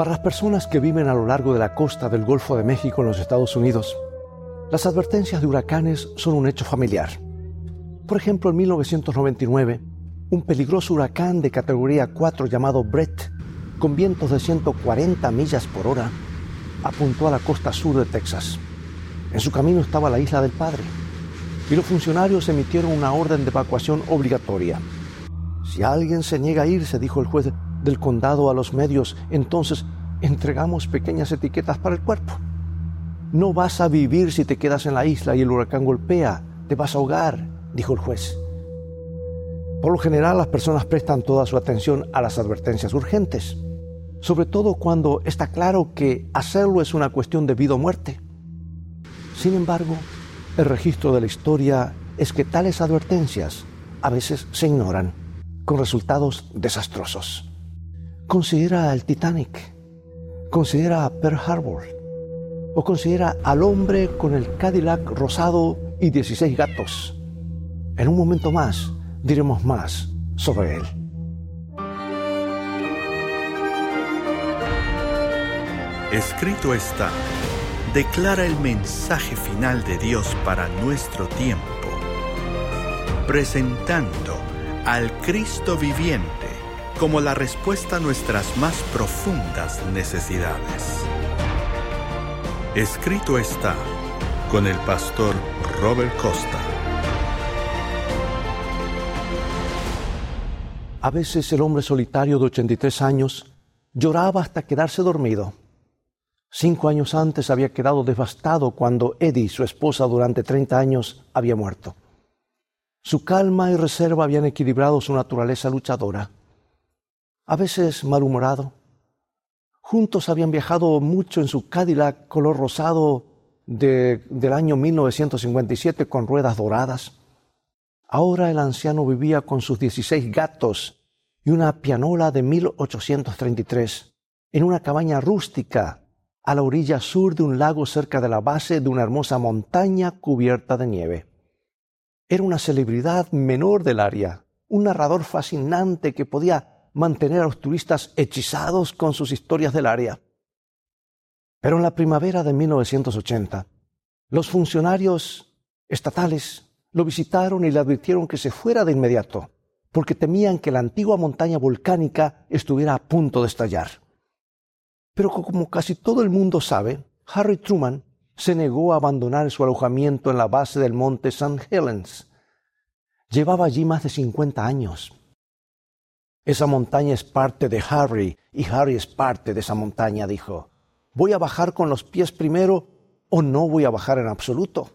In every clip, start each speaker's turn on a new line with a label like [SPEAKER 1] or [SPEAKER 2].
[SPEAKER 1] Para las personas que viven a lo largo de la costa del Golfo de México en los Estados Unidos, las advertencias de huracanes son un hecho familiar. Por ejemplo, en 1999, un peligroso huracán de categoría 4 llamado Brett, con vientos de 140 millas por hora, apuntó a la costa sur de Texas. En su camino estaba la isla del Padre, y los funcionarios emitieron una orden de evacuación obligatoria. Si alguien se niega a irse, dijo el juez del condado a los medios, entonces entregamos pequeñas etiquetas para el cuerpo. No vas a vivir si te quedas en la isla y el huracán golpea, te vas a ahogar, dijo el juez. Por lo general las personas prestan toda su atención a las advertencias urgentes, sobre todo cuando está claro que hacerlo es una cuestión de vida o muerte. Sin embargo, el registro de la historia es que tales advertencias a veces se ignoran, con resultados desastrosos. Considera el Titanic, considera Pearl Harbor, o considera al hombre con el Cadillac rosado y 16 gatos. En un momento más, diremos más sobre él.
[SPEAKER 2] Escrito está, declara el mensaje final de Dios para nuestro tiempo, presentando al Cristo viviente como la respuesta a nuestras más profundas necesidades. Escrito está con el pastor Robert Costa.
[SPEAKER 1] A veces el hombre solitario de 83 años lloraba hasta quedarse dormido. Cinco años antes había quedado devastado cuando Eddie, su esposa durante 30 años, había muerto. Su calma y reserva habían equilibrado su naturaleza luchadora. A veces malhumorado. Juntos habían viajado mucho en su Cadillac color rosado del año 1957 con ruedas doradas. Ahora el anciano vivía con sus 16 gatos y una pianola de 1833 en una cabaña rústica a la orilla sur de un lago cerca de la base de una hermosa montaña cubierta de nieve. Era una celebridad menor del área, un narrador fascinante que podía mantener a los turistas hechizados con sus historias del área. Pero en la primavera de 1980, los funcionarios estatales lo visitaron y le advirtieron que se fuera de inmediato, porque temían que la antigua montaña volcánica estuviera a punto de estallar. Pero como casi todo el mundo sabe, Harry Truman se negó a abandonar su alojamiento en la base del monte St. Helens. Llevaba allí más de 50 años. Esa montaña es parte de Harry y Harry es parte de esa montaña, dijo. ¿Voy a bajar con los pies primero o no voy a bajar en absoluto?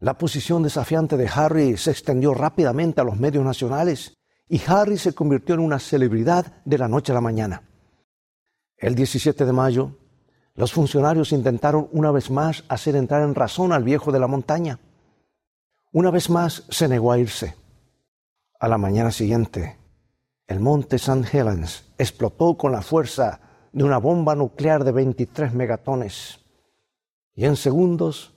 [SPEAKER 1] La posición desafiante de Harry se extendió rápidamente a los medios nacionales y Harry se convirtió en una celebridad de la noche a la mañana. El 17 de mayo, los funcionarios intentaron una vez más hacer entrar en razón al viejo de la montaña. Una vez más se negó a irse. A la mañana siguiente, el monte St. Helens explotó con la fuerza de una bomba nuclear de 23 megatones. Y en segundos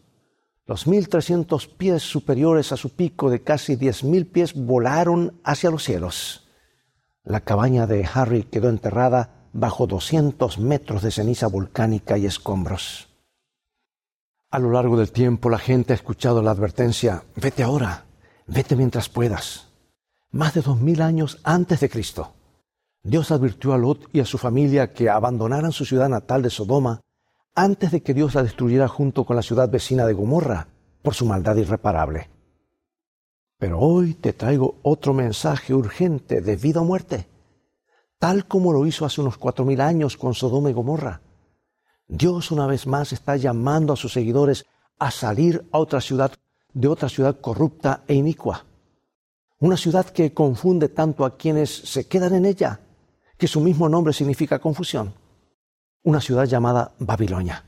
[SPEAKER 1] los 1.300 pies superiores a su pico de casi 10.000 pies volaron hacia los cielos. La cabaña de Harry quedó enterrada bajo 200 metros de ceniza volcánica y escombros. A lo largo del tiempo la gente ha escuchado la advertencia, vete ahora, vete mientras puedas. Más de dos mil años antes de Cristo, Dios advirtió a Lot y a su familia que abandonaran su ciudad natal de Sodoma antes de que Dios la destruyera junto con la ciudad vecina de Gomorra por su maldad irreparable. Pero hoy te traigo otro mensaje urgente de vida o muerte, tal como lo hizo hace unos cuatro mil años con Sodoma y Gomorra. Dios una vez más está llamando a sus seguidores a salir a otra ciudad, de otra ciudad corrupta e inicua. Una ciudad que confunde tanto a quienes se quedan en ella, que su mismo nombre significa confusión una ciudad llamada Babilonia.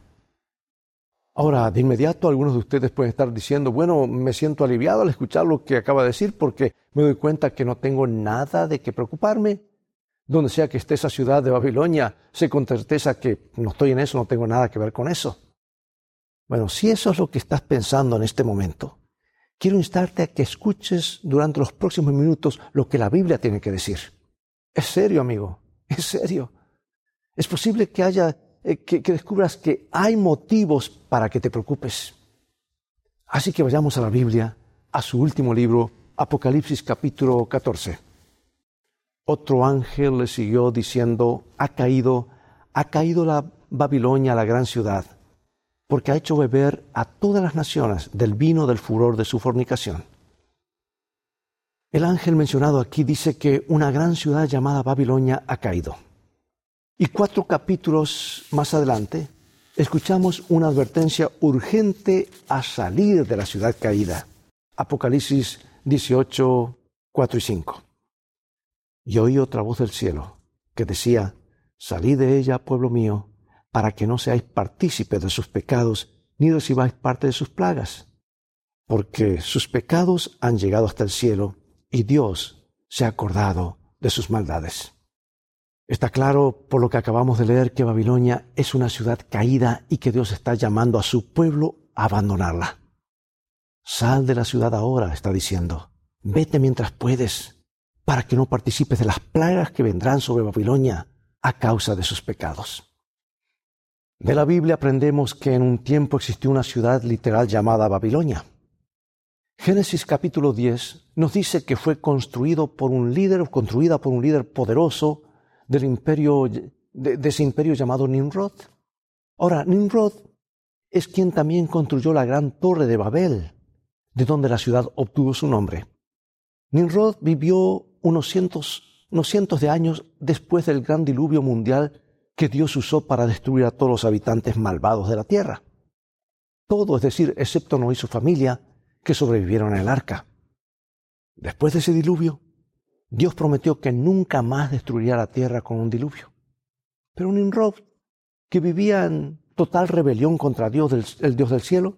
[SPEAKER 1] Ahora, de inmediato algunos de ustedes pueden estar diciendo, bueno, me siento aliviado al escuchar lo que acaba de decir porque me doy cuenta que no tengo nada de qué preocuparme. Donde sea que esté esa ciudad de Babilonia, sé con certeza que no estoy en eso, no tengo nada que ver con eso. Bueno, si eso es lo que estás pensando en este momento, quiero instarte a que escuches durante los próximos minutos lo que la Biblia tiene que decir. Es serio, amigo, es serio. Es posible que haya, eh, que, que descubras que hay motivos para que te preocupes. Así que vayamos a la Biblia, a su último libro, Apocalipsis capítulo 14. Otro ángel le siguió diciendo, ha caído, ha caído la Babilonia, la gran ciudad, porque ha hecho beber a todas las naciones del vino del furor de su fornicación. El ángel mencionado aquí dice que una gran ciudad llamada Babilonia ha caído. Y cuatro capítulos más adelante escuchamos una advertencia urgente a salir de la ciudad caída. Apocalipsis 18, 4 y 5. Y oí otra voz del cielo que decía, Salid de ella, pueblo mío, para que no seáis partícipes de sus pecados, ni recibáis parte de sus plagas, porque sus pecados han llegado hasta el cielo, y Dios se ha acordado de sus maldades. Está claro por lo que acabamos de leer que Babilonia es una ciudad caída y que Dios está llamando a su pueblo a abandonarla. Sal de la ciudad ahora, está diciendo. Vete mientras puedes, para que no participes de las plagas que vendrán sobre Babilonia a causa de sus pecados. De la Biblia aprendemos que en un tiempo existió una ciudad literal llamada Babilonia. Génesis capítulo 10 nos dice que fue construido por un líder, construida por un líder poderoso del imperio, de, ese imperio llamado Nimrod. Ahora, Nimrod es quien también construyó la gran torre de Babel, de donde la ciudad obtuvo su nombre. Nimrod vivió unos cientos, unos cientos de años después del gran diluvio mundial que Dios usó para destruir a todos los habitantes malvados de la tierra. Todo, es decir, excepto Noé y su familia, que sobrevivieron en el arca. Después de ese diluvio, Dios prometió que nunca más destruiría la tierra con un diluvio. Pero Nimrod, que vivía en total rebelión contra Dios, el Dios del cielo,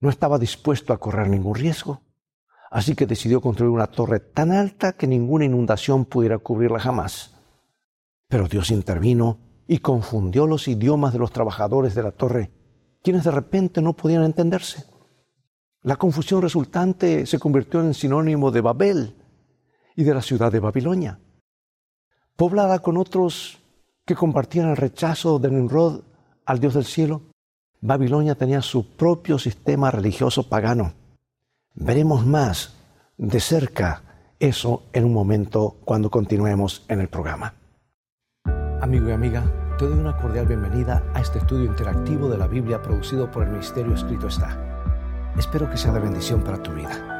[SPEAKER 1] no estaba dispuesto a correr ningún riesgo. Así que decidió construir una torre tan alta que ninguna inundación pudiera cubrirla jamás. Pero Dios intervino y confundió los idiomas de los trabajadores de la torre, quienes de repente no podían entenderse. La confusión resultante se convirtió en sinónimo de Babel y de la ciudad de Babilonia. Poblada con otros que compartían el rechazo de Nimrod al Dios del cielo, Babilonia tenía su propio sistema religioso pagano. Veremos más de cerca eso en un momento cuando continuemos en el programa. Amigo y amiga, te doy una cordial bienvenida a este estudio interactivo de la Biblia producido por el Ministerio Escrito Está. Espero que sea de bendición para tu vida.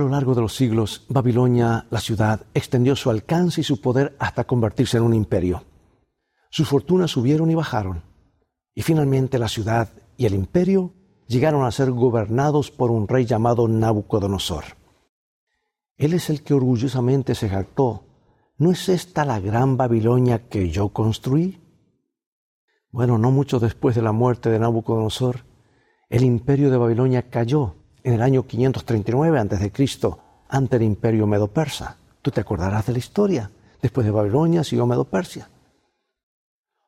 [SPEAKER 1] Lo largo de los siglos, Babilonia, la ciudad, extendió su alcance y su poder hasta convertirse en un imperio. Sus fortunas subieron y bajaron. Y finalmente la ciudad y el imperio llegaron a ser gobernados por un rey llamado Nabucodonosor. Él es el que orgullosamente se jactó. ¿No es esta la gran Babilonia que yo construí? Bueno, no mucho después de la muerte de Nabucodonosor, el imperio de Babilonia cayó en el año 539 a.C. ante el imperio medo-persa. Tú te acordarás de la historia. Después de Babilonia siguió Medo-Persia.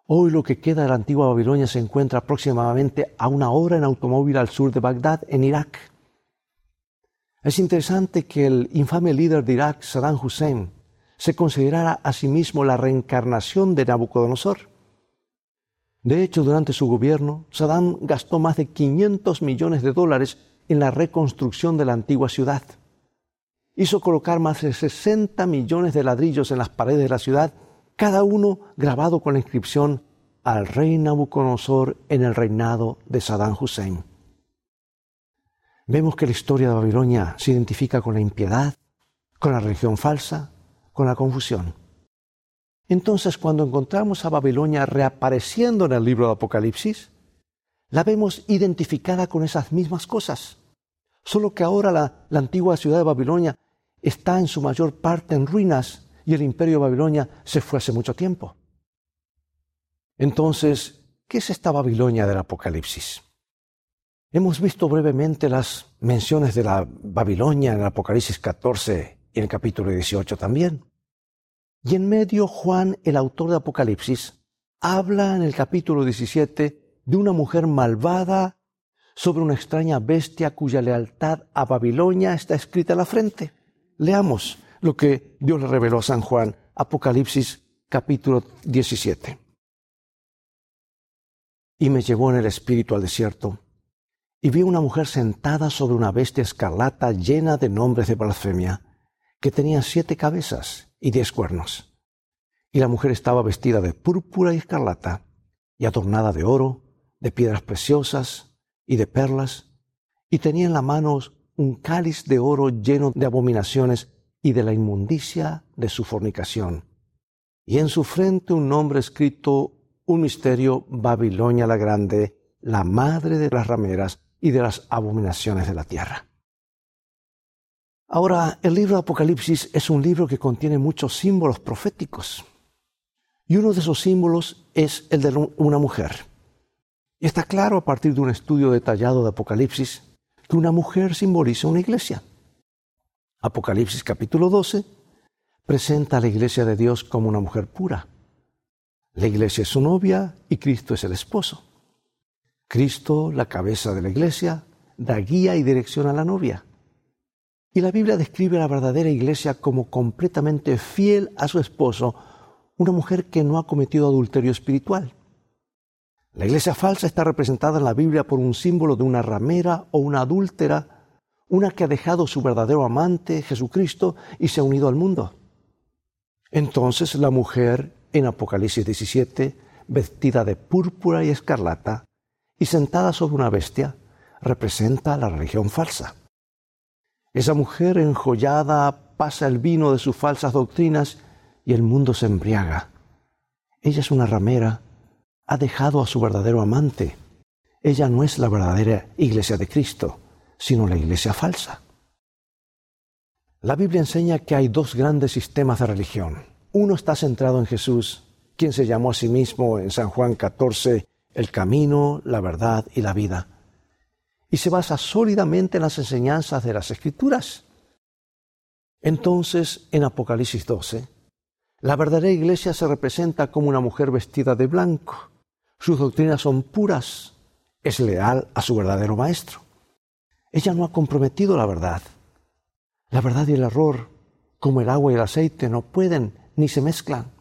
[SPEAKER 1] Hoy lo que queda de la antigua Babilonia se encuentra aproximadamente a una hora en automóvil al sur de Bagdad, en Irak. Es interesante que el infame líder de Irak, Saddam Hussein, se considerara a sí mismo la reencarnación de Nabucodonosor. De hecho, durante su gobierno, Saddam gastó más de 500 millones de dólares en la reconstrucción de la antigua ciudad. Hizo colocar más de 60 millones de ladrillos en las paredes de la ciudad cada uno grabado con la inscripción al rey Nabucodonosor en el reinado de Saddam Hussein. Vemos que la historia de Babilonia se identifica con la impiedad, con la religión falsa, con la confusión. Entonces, cuando encontramos a Babilonia reapareciendo en el libro de Apocalipsis, la vemos identificada con esas mismas cosas. Solo que ahora la, antigua ciudad de Babilonia está en su mayor parte en ruinas y el imperio de Babilonia se fue hace mucho tiempo. Entonces, ¿qué es esta Babilonia del Apocalipsis? Hemos visto brevemente las menciones de la Babilonia en el Apocalipsis 14 en el capítulo 18 también. Y en medio Juan, el autor de Apocalipsis, habla en el capítulo 17 de una mujer malvada sobre una extraña bestia cuya lealtad a Babilonia está escrita en la frente. Leamos lo que Dios le reveló a San Juan, Apocalipsis capítulo 17. Y me llevó en el espíritu al desierto, y vi una mujer sentada sobre una bestia escarlata llena de nombres de blasfemia, que tenía siete cabezas y diez cuernos. Y la mujer estaba vestida de púrpura y escarlata, y adornada de oro, de piedras preciosas y de perlas, y tenía en la mano un cáliz de oro lleno de abominaciones y de la inmundicia de su fornicación. Y en su frente un nombre escrito, un misterio, Babilonia la Grande, la madre de las rameras y de las abominaciones de la tierra. Ahora, el libro de Apocalipsis es un libro que contiene muchos símbolos proféticos. Y uno de esos símbolos es el de una mujer. Y está claro a partir de un estudio detallado de Apocalipsis que una mujer simboliza una iglesia. Apocalipsis capítulo 12 presenta a la iglesia de Dios como una mujer pura. La iglesia es su novia y Cristo es el esposo. Cristo, la cabeza de la iglesia, da guía y dirección a la novia. Y la Biblia describe a la verdadera iglesia como completamente fiel a su esposo, una mujer que no ha cometido adulterio espiritual. La iglesia falsa está representada en la Biblia por un símbolo de una ramera o una adúltera, una que ha dejado su verdadero amante, Jesucristo, y se ha unido al mundo. Entonces la mujer en Apocalipsis 17, vestida de púrpura y escarlata, y sentada sobre una bestia, representa la religión falsa. Esa mujer enjollada pasa el vino de sus falsas doctrinas y el mundo se embriaga. Ella es una ramera, ha dejado a su verdadero amante. Ella no es la verdadera iglesia de Cristo, sino la iglesia falsa. La Biblia enseña que hay dos grandes sistemas de religión. Uno está centrado en Jesús, quien se llamó a sí mismo en San Juan 14 el camino, la verdad y la vida y se basa sólidamente en las enseñanzas de las Escrituras. Entonces, en Apocalipsis 12, la verdadera iglesia se representa como una mujer vestida de blanco. Sus doctrinas son puras, es leal a su verdadero maestro. Ella no ha comprometido la verdad. La verdad y el error, como el agua y el aceite, no pueden ni se mezclan.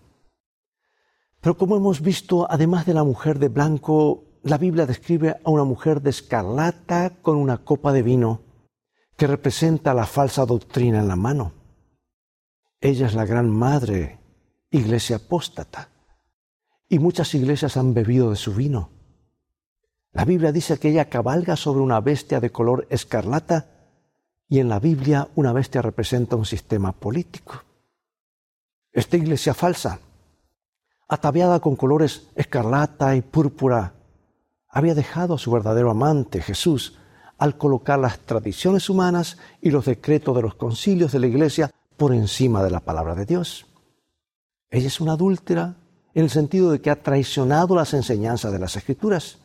[SPEAKER 1] Pero como hemos visto, además de la mujer de blanco, la Biblia describe a una mujer de escarlata con una copa de vino que representa la falsa doctrina en la mano. Ella es la gran madre, iglesia apóstata, y muchas iglesias han bebido de su vino. La Biblia dice que ella cabalga sobre una bestia de color escarlata y en la Biblia una bestia representa un sistema político. Esta iglesia falsa, ataviada con colores escarlata y púrpura, había dejado a su verdadero amante, Jesús, al colocar las tradiciones humanas y los decretos de los concilios de la Iglesia por encima de la palabra de Dios. Ella es una adúltera en el sentido de que ha traicionado las enseñanzas de las Escrituras.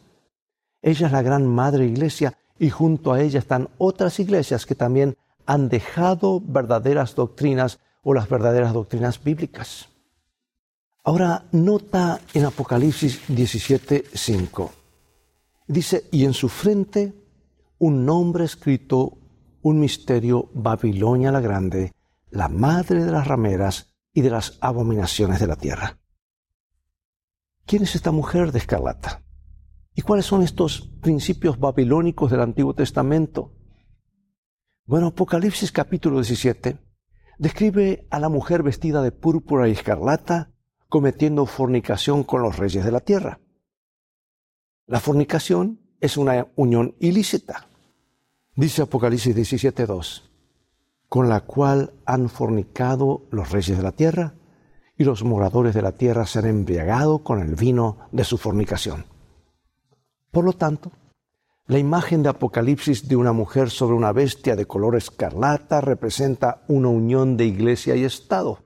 [SPEAKER 1] Ella es la gran madre iglesia y junto a ella están otras iglesias que también han dejado verdaderas doctrinas o las verdaderas doctrinas bíblicas. Ahora nota en Apocalipsis 17:5. Dice, y en su frente un nombre escrito, un misterio, Babilonia la Grande, la madre de las rameras y de las abominaciones de la tierra. ¿Quién es esta mujer de escarlata? ¿Y cuáles son estos principios babilónicos del Antiguo Testamento? Bueno, Apocalipsis capítulo 17 describe a la mujer vestida de púrpura y escarlata cometiendo fornicación con los reyes de la tierra. La fornicación es una unión ilícita. Dice Apocalipsis 17.2, con la cual han fornicado los reyes de la tierra y los moradores de la tierra se han embriagado con el vino de su fornicación. Por lo tanto, la imagen de Apocalipsis de una mujer sobre una bestia de color escarlata representa una unión de iglesia y Estado.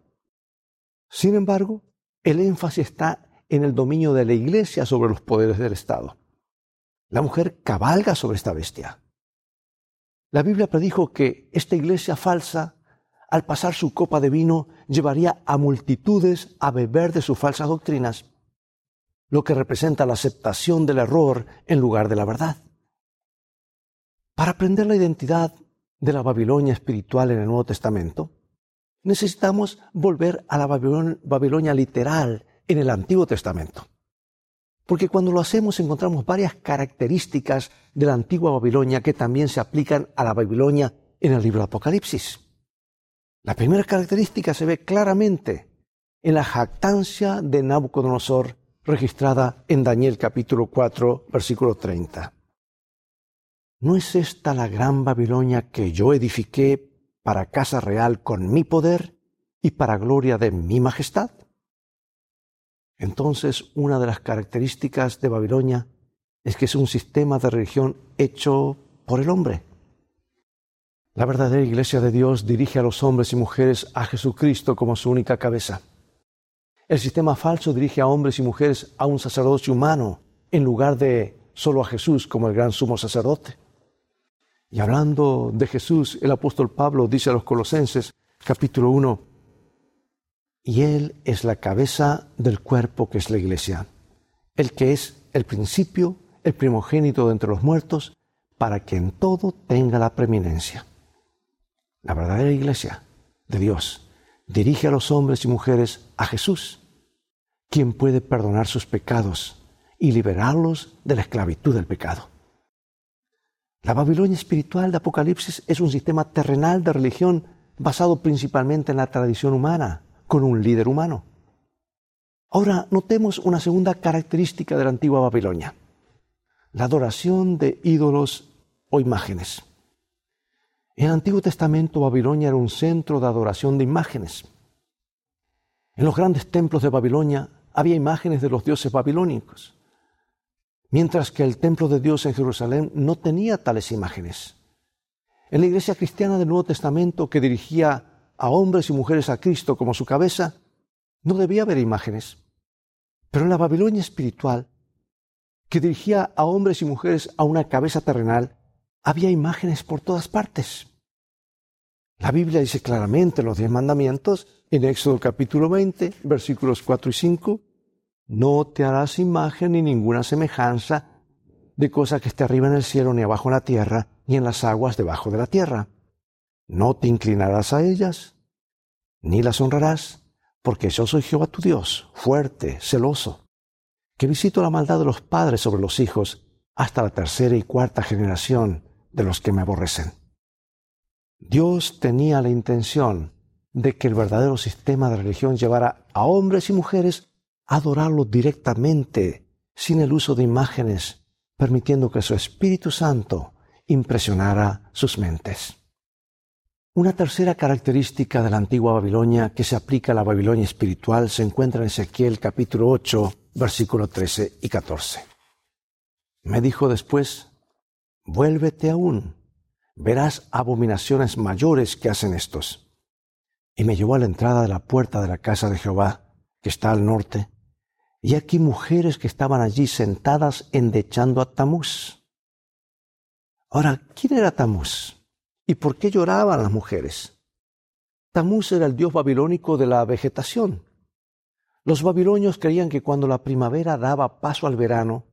[SPEAKER 1] Sin embargo, el énfasis está en el dominio de la iglesia sobre los poderes del Estado. La mujer cabalga sobre esta bestia. La Biblia predijo que esta iglesia falsa al pasar su copa de vino, llevaría a multitudes a beber de sus falsas doctrinas, lo que representa la aceptación del error en lugar de la verdad. Para aprender la identidad de la Babilonia espiritual en el Nuevo Testamento, necesitamos volver a la Babilonia literal en el Antiguo Testamento. Porque cuando lo hacemos encontramos varias características de la antigua Babilonia que también se aplican a la Babilonia en el libro de Apocalipsis. La primera característica se ve claramente en la jactancia de Nabucodonosor registrada en Daniel capítulo 4 versículo 30. ¿No es esta la gran Babilonia que yo edifiqué para casa real con mi poder y para gloria de mi majestad? Entonces, una de las características de Babilonia es que es un sistema de religión hecho por el hombre. La verdadera iglesia de Dios dirige a los hombres y mujeres a Jesucristo como su única cabeza. El sistema falso dirige a hombres y mujeres a un sacerdocio humano en lugar de solo a Jesús como el gran sumo sacerdote. Y hablando de Jesús, el apóstol Pablo dice a los Colosenses, capítulo 1, y Él es la cabeza del cuerpo que es la iglesia, el que es el principio, el primogénito de entre los muertos, para que en todo tenga la preeminencia. La verdadera iglesia de Dios dirige a los hombres y mujeres a Jesús, quien puede perdonar sus pecados y liberarlos de la esclavitud del pecado. La Babilonia espiritual de Apocalipsis es un sistema terrenal de religión basado principalmente en la tradición humana, con un líder humano. Ahora notemos una segunda característica de la antigua Babilonia, la adoración de ídolos o imágenes. En el Antiguo Testamento Babilonia era un centro de adoración de imágenes. En los grandes templos de Babilonia había imágenes de los dioses babilónicos, mientras que el templo de Dios en Jerusalén no tenía tales imágenes. En la iglesia cristiana del Nuevo Testamento que dirigía a hombres y mujeres a Cristo como su cabeza, no debía haber imágenes. Pero en la Babilonia espiritual, que dirigía a hombres y mujeres a una cabeza terrenal, había imágenes por todas partes. La Biblia dice claramente en los diez mandamientos, en Éxodo capítulo 20, versículos 4 y 5, no te harás imagen ni ninguna semejanza de cosa que esté arriba en el cielo, ni abajo en la tierra, ni en las aguas debajo de la tierra. No te inclinarás a ellas, ni las honrarás, porque yo soy Jehová tu Dios, fuerte, celoso, que visito la maldad de los padres sobre los hijos hasta la tercera y cuarta generación de los que me aborrecen. Dios tenía la intención de que el verdadero sistema de religión llevara a hombres y mujeres a adorarlo directamente, sin el uso de imágenes, permitiendo que su Espíritu Santo impresionara sus mentes. Una tercera característica de la antigua Babilonia que se aplica a la Babilonia espiritual se encuentra en Ezequiel capítulo 8, versículo 13 y 14. Me dijo después, vuélvete aún, verás abominaciones mayores que hacen estos. Y me llevó a la entrada de la puerta de la casa de Jehová, que está al norte, y aquí mujeres que estaban allí sentadas endechando a Tamuz. Ahora, ¿quién era Tamuz? ¿Y por qué lloraban las mujeres? Tamuz era el dios babilónico de la vegetación. Los babilonios creían que cuando la primavera daba paso al verano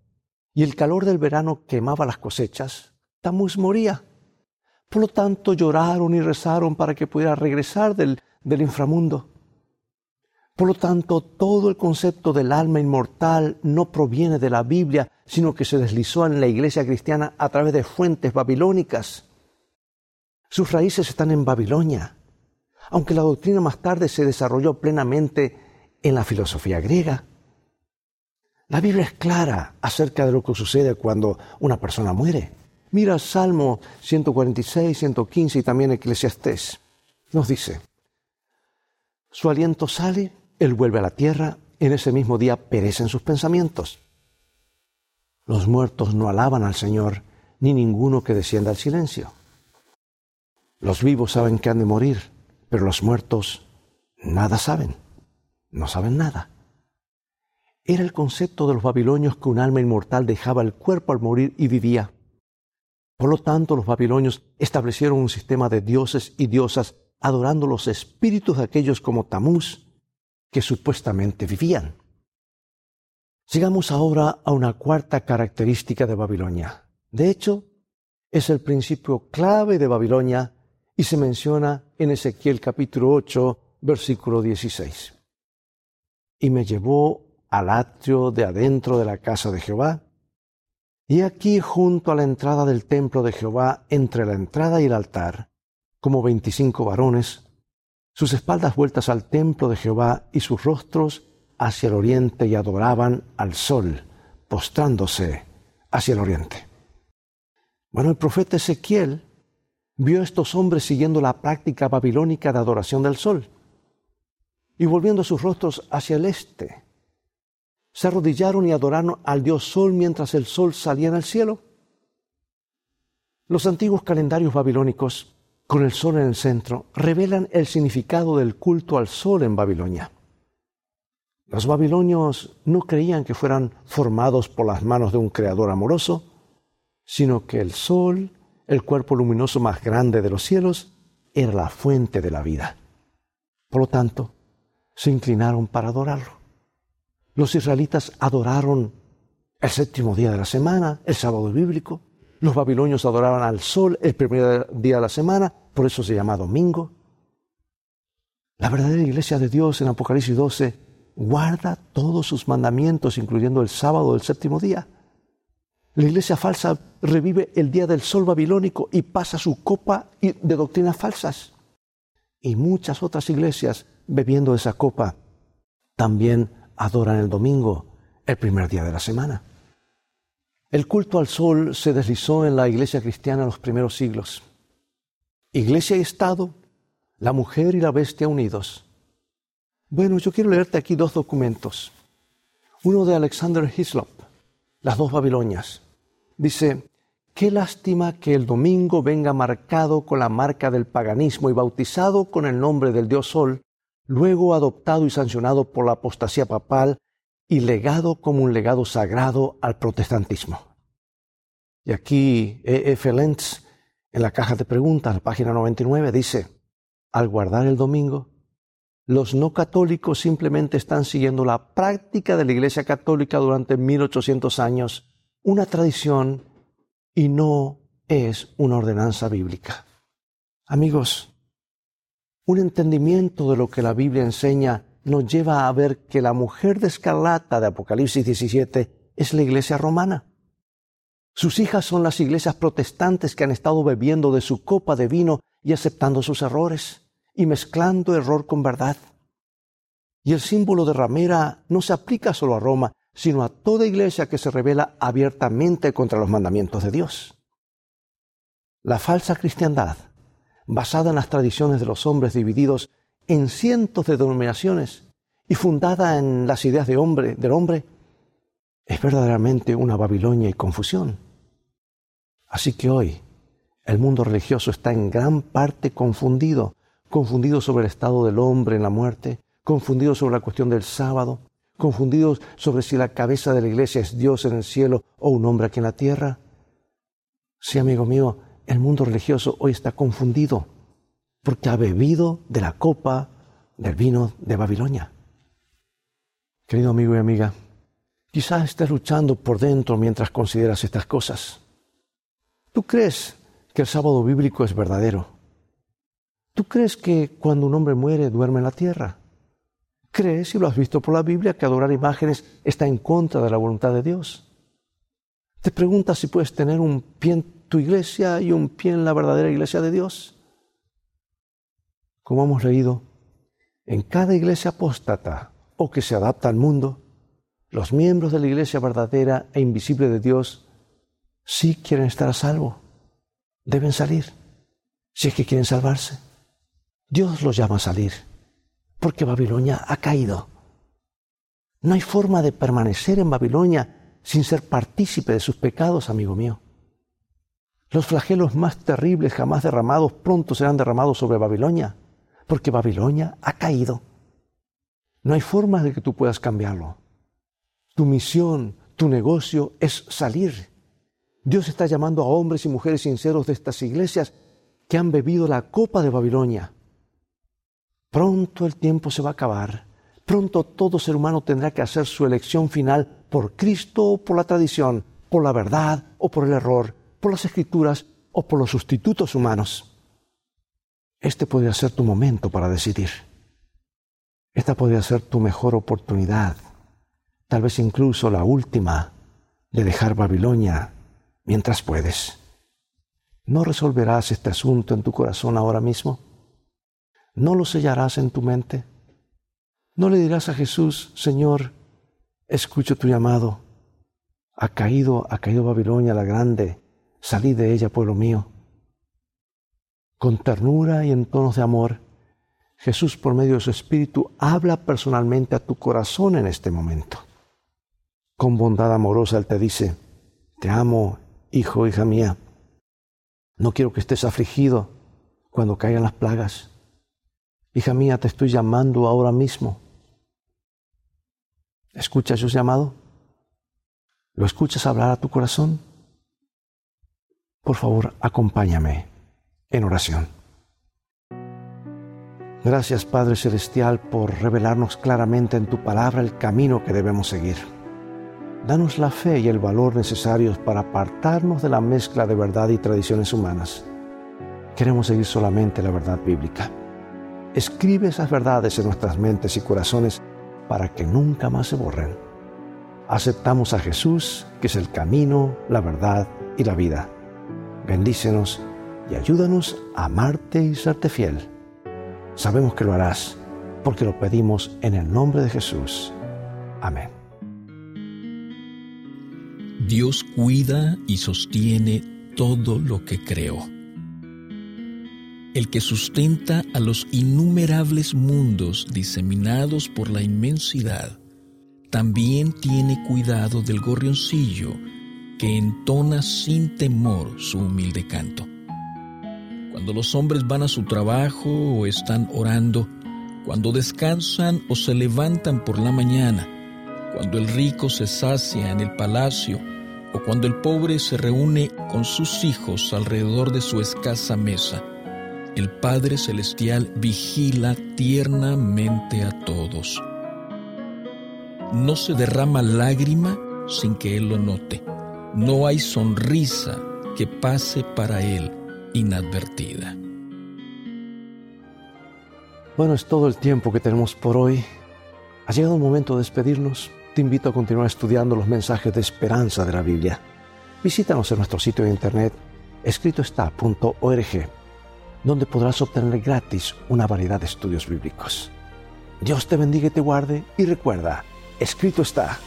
[SPEAKER 1] y el calor del verano quemaba las cosechas, Tamuz moría. Por lo tanto, lloraron y rezaron para que pudiera regresar del, del inframundo. Por lo tanto, todo el concepto del alma inmortal no proviene de la Biblia, sino que se deslizó en la iglesia cristiana a través de fuentes babilónicas. Sus raíces están en Babilonia, aunque la doctrina más tarde se desarrolló plenamente en la filosofía griega. La Biblia es clara acerca de lo que sucede cuando una persona muere. Mira Salmo 146, 115 y también Eclesiastés. Nos dice, su aliento sale, él vuelve a la tierra, en ese mismo día perecen sus pensamientos. Los muertos no alaban al Señor, ni ninguno que descienda al silencio. Los vivos saben que han de morir, pero los muertos nada saben, no saben nada. Era el concepto de los babilonios que un alma inmortal dejaba el cuerpo al morir y vivía. Por lo tanto, los babilonios establecieron un sistema de dioses y diosas adorando los espíritus de aquellos como Tamuz que supuestamente vivían. Sigamos ahora a una cuarta característica de Babilonia. De hecho, es el principio clave de Babilonia y se menciona en Ezequiel capítulo 8, versículo 16. Y me llevó al atrio de adentro de la casa de Jehová, y aquí junto a la entrada del templo de Jehová, entre la entrada y el altar, como veinticinco varones, sus espaldas vueltas al templo de Jehová y sus rostros hacia el oriente y adoraban al sol, postrándose hacia el oriente. Bueno, el profeta Ezequiel vio a estos hombres siguiendo la práctica babilónica de adoración del sol y volviendo sus rostros hacia el este se arrodillaron y adoraron al dios Sol mientras el Sol salía en el cielo. Los antiguos calendarios babilónicos, con el Sol en el centro, revelan el significado del culto al Sol en Babilonia. Los babilonios no creían que fueran formados por las manos de un creador amoroso, sino que el Sol, el cuerpo luminoso más grande de los cielos, era la fuente de la vida. Por lo tanto, se inclinaron para adorarlo. Los israelitas adoraron el séptimo día de la semana, el sábado bíblico. Los babilonios adoraban al sol el primer día de la semana, por eso se llama domingo. La verdadera iglesia de Dios en Apocalipsis 12 guarda todos sus mandamientos, incluyendo el sábado del séptimo día. La iglesia falsa revive el día del sol babilónico y pasa su copa de doctrinas falsas. Y muchas otras iglesias, bebiendo esa copa, también adoran el domingo, el primer día de la semana. El culto al sol se deslizó en la iglesia cristiana en los primeros siglos. Iglesia y Estado, la mujer y la bestia unidos. Bueno, yo quiero leerte aquí dos documentos. Uno de Alexander Hislop, Las dos Babilonias. Dice, qué lástima que el domingo venga marcado con la marca del paganismo y bautizado con el nombre del dios Sol, luego adoptado y sancionado por la apostasía papal y legado como un legado sagrado al protestantismo. Y aquí E. F. Lentz, en la caja de preguntas, la página 99, dice, al guardar el domingo, los no católicos simplemente están siguiendo la práctica de la Iglesia Católica durante 1800 años, una tradición y no es una ordenanza bíblica. Amigos, un entendimiento de lo que la Biblia enseña nos lleva a ver que la mujer de escarlata de Apocalipsis 17 es la iglesia romana. Sus hijas son las iglesias protestantes que han estado bebiendo de su copa de vino y aceptando sus errores y mezclando error con verdad. Y el símbolo de ramera no se aplica solo a Roma, sino a toda iglesia que se revela abiertamente contra los mandamientos de Dios. La falsa cristiandad basada en las tradiciones de los hombres divididos en cientos de denominaciones y fundada en las ideas de hombre, del hombre, es verdaderamente una Babilonia y confusión. Así que hoy el mundo religioso está en gran parte confundido, confundido sobre el estado del hombre en la muerte, confundido sobre la cuestión del sábado, confundido sobre si la cabeza de la iglesia es Dios en el cielo o un hombre aquí en la tierra. Sí, amigo mío, el mundo religioso hoy está confundido porque ha bebido de la copa del vino de Babilonia. Querido amigo y amiga, quizás estés luchando por dentro mientras consideras estas cosas. ¿Tú crees que el sábado bíblico es verdadero? ¿Tú crees que cuando un hombre muere duerme en la tierra? ¿Crees, y lo has visto por la Biblia, que adorar imágenes está en contra de la voluntad de Dios? Te preguntas si puedes tener un pie tu iglesia y un pie en la verdadera iglesia de Dios? Como hemos leído, en cada iglesia apóstata o que se adapta al mundo, los miembros de la iglesia verdadera e invisible de Dios sí quieren estar a salvo. Deben salir, si es que quieren salvarse. Dios los llama a salir, porque Babilonia ha caído. No hay forma de permanecer en Babilonia sin ser partícipe de sus pecados, amigo mío. Los flagelos más terribles jamás derramados pronto serán derramados sobre Babilonia, porque Babilonia ha caído. No hay forma de que tú puedas cambiarlo. Tu misión, tu negocio es salir. Dios está llamando a hombres y mujeres sinceros de estas iglesias que han bebido la copa de Babilonia Pronto el tiempo se va a acabar. Pronto todo ser humano tendrá que hacer su elección final por Cristo o por la tradición, por la verdad o por el error, por las escrituras o por los sustitutos humanos. Este podría ser tu momento para decidir. Esta podría ser tu mejor oportunidad, tal vez incluso la última, de dejar Babilonia mientras puedes. ¿No resolverás este asunto en tu corazón ahora mismo? ¿No lo sellarás en tu mente? ¿No le dirás a Jesús, Señor, escucho tu llamado? Ha caído, ha caído Babilonia la grande, salí de ella, pueblo mío. Con ternura y en tonos de amor, Jesús por medio de su Espíritu habla personalmente a tu corazón en este momento. Con bondad amorosa Él te dice, te amo, hijo, hija mía. No quiero que estés afligido cuando caigan las plagas. Hija mía, te estoy llamando ahora mismo. ¿Escuchas su llamado? ¿Lo escuchas hablar a tu corazón? Por favor, acompáñame en oración. Gracias Padre Celestial por revelarnos claramente en tu palabra el camino que debemos seguir. Danos la fe y el valor necesarios para apartarnos de la mezcla de verdad y tradiciones humanas. Queremos seguir solamente la verdad bíblica. Escribe esas verdades en nuestras mentes y corazones para que nunca más se borren. Aceptamos a Jesús, que es el camino, la verdad y la vida. Bendícenos y ayúdanos a amarte y serte fiel. Sabemos que lo harás porque lo pedimos en el nombre de Jesús. Amén.
[SPEAKER 3] Dios cuida y sostiene todo lo que creó el que sustenta a los innumerables mundos diseminados por la inmensidad, también tiene cuidado del gorrioncillo que entona sin temor su humilde canto. Cuando los hombres van a su trabajo o están orando, cuando descansan o se levantan por la mañana, cuando el rico se sacia en el palacio o cuando el pobre se reúne con sus hijos alrededor de su escasa mesa, el Padre Celestial vigila tiernamente a todos. No se derrama lágrima sin que Él lo note. No hay sonrisa que pase para Él inadvertida.
[SPEAKER 1] Bueno, es todo el tiempo que tenemos por hoy. Ha llegado el momento de despedirnos. Te invito a continuar estudiando los mensajes de esperanza de la Biblia. Visítanos en nuestro sitio de internet escritoestá.org donde podrás obtener gratis una variedad de estudios bíblicos. Dios te bendiga y te guarde y recuerda, escrito está,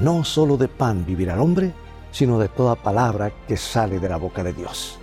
[SPEAKER 1] no solo de pan vivirá el hombre, sino de toda palabra que sale de la boca de Dios.